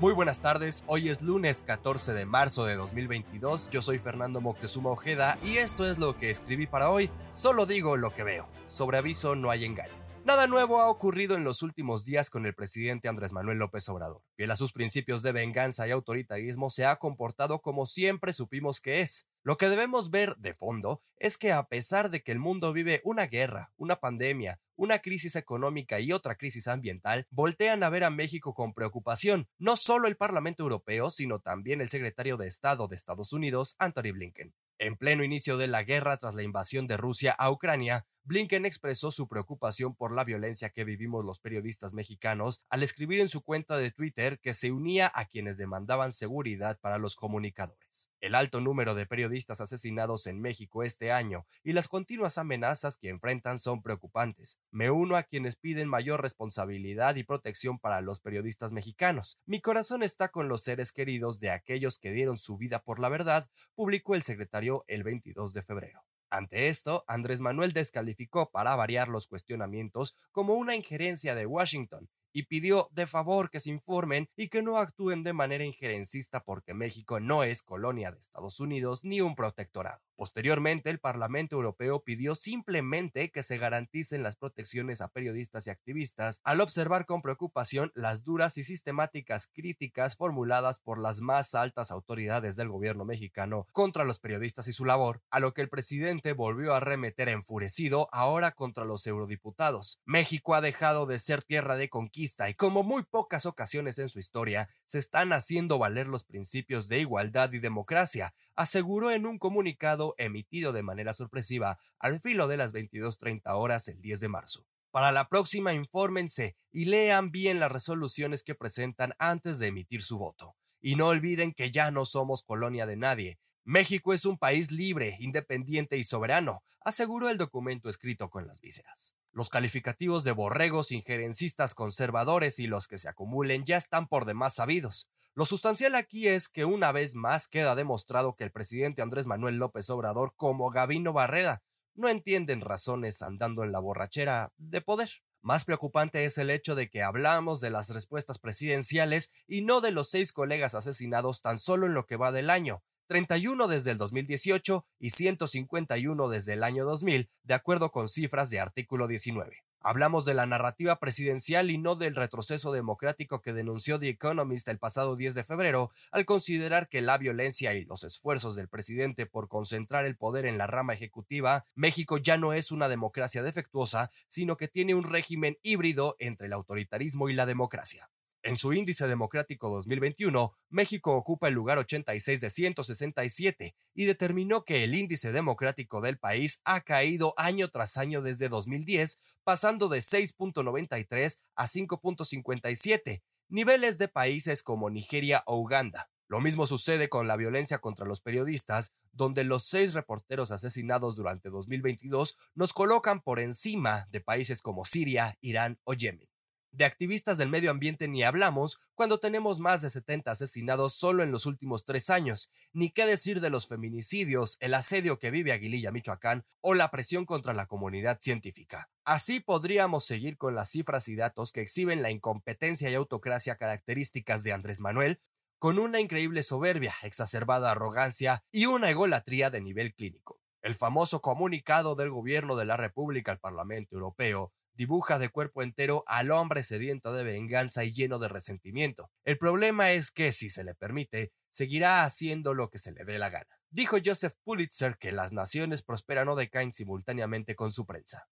Muy buenas tardes, hoy es lunes 14 de marzo de 2022, yo soy Fernando Moctezuma Ojeda y esto es lo que escribí para hoy, solo digo lo que veo, sobre aviso no hay engaño. Nada nuevo ha ocurrido en los últimos días con el presidente Andrés Manuel López Obrador. Fiel a sus principios de venganza y autoritarismo, se ha comportado como siempre supimos que es. Lo que debemos ver de fondo es que a pesar de que el mundo vive una guerra, una pandemia, una crisis económica y otra crisis ambiental, voltean a ver a México con preocupación, no solo el Parlamento Europeo, sino también el secretario de Estado de Estados Unidos, Anthony Blinken. En pleno inicio de la guerra tras la invasión de Rusia a Ucrania, Blinken expresó su preocupación por la violencia que vivimos los periodistas mexicanos al escribir en su cuenta de Twitter que se unía a quienes demandaban seguridad para los comunicadores. El alto número de periodistas asesinados en México este año y las continuas amenazas que enfrentan son preocupantes. Me uno a quienes piden mayor responsabilidad y protección para los periodistas mexicanos. Mi corazón está con los seres queridos de aquellos que dieron su vida por la verdad, publicó el secretario el 22 de febrero. Ante esto, Andrés Manuel descalificó para variar los cuestionamientos como una injerencia de Washington y pidió de favor que se informen y que no actúen de manera injerencista porque México no es colonia de Estados Unidos ni un protectorado. Posteriormente, el Parlamento Europeo pidió simplemente que se garanticen las protecciones a periodistas y activistas al observar con preocupación las duras y sistemáticas críticas formuladas por las más altas autoridades del gobierno mexicano contra los periodistas y su labor, a lo que el presidente volvió a remeter enfurecido ahora contra los eurodiputados. México ha dejado de ser tierra de conquista y como muy pocas ocasiones en su historia, se están haciendo valer los principios de igualdad y democracia, aseguró en un comunicado emitido de manera sorpresiva al filo de las 22.30 horas el 10 de marzo. Para la próxima, infórmense y lean bien las resoluciones que presentan antes de emitir su voto. Y no olviden que ya no somos colonia de nadie. México es un país libre, independiente y soberano, aseguró el documento escrito con las vísceras. Los calificativos de borregos, injerencistas, conservadores y los que se acumulen ya están por demás sabidos. Lo sustancial aquí es que una vez más queda demostrado que el presidente Andrés Manuel López Obrador, como Gabino Barrera, no entienden razones andando en la borrachera de poder. Más preocupante es el hecho de que hablamos de las respuestas presidenciales y no de los seis colegas asesinados tan solo en lo que va del año, 31 desde el 2018 y 151 desde el año 2000, de acuerdo con cifras de artículo 19. Hablamos de la narrativa presidencial y no del retroceso democrático que denunció The Economist el pasado 10 de febrero al considerar que la violencia y los esfuerzos del presidente por concentrar el poder en la rama ejecutiva, México ya no es una democracia defectuosa, sino que tiene un régimen híbrido entre el autoritarismo y la democracia. En su índice democrático 2021, México ocupa el lugar 86 de 167 y determinó que el índice democrático del país ha caído año tras año desde 2010, pasando de 6.93 a 5.57, niveles de países como Nigeria o Uganda. Lo mismo sucede con la violencia contra los periodistas, donde los seis reporteros asesinados durante 2022 nos colocan por encima de países como Siria, Irán o Yemen. De activistas del medio ambiente ni hablamos cuando tenemos más de 70 asesinados solo en los últimos tres años, ni qué decir de los feminicidios, el asedio que vive Aguililla, Michoacán, o la presión contra la comunidad científica. Así podríamos seguir con las cifras y datos que exhiben la incompetencia y autocracia características de Andrés Manuel, con una increíble soberbia, exacerbada arrogancia y una egolatría de nivel clínico. El famoso comunicado del gobierno de la República al Parlamento Europeo dibuja de cuerpo entero al hombre sediento de venganza y lleno de resentimiento. El problema es que, si se le permite, seguirá haciendo lo que se le dé la gana. Dijo Joseph Pulitzer que las naciones prosperan o decaen simultáneamente con su prensa.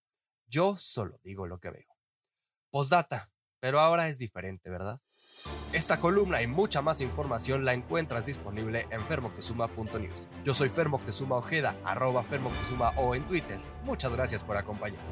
Yo solo digo lo que veo. Postdata, pero ahora es diferente, ¿verdad? Esta columna y mucha más información la encuentras disponible en fermoctezuma.news. Yo soy Fermoctezuma Ojeda, arroba Fermoctezuma o en Twitter. Muchas gracias por acompañarme.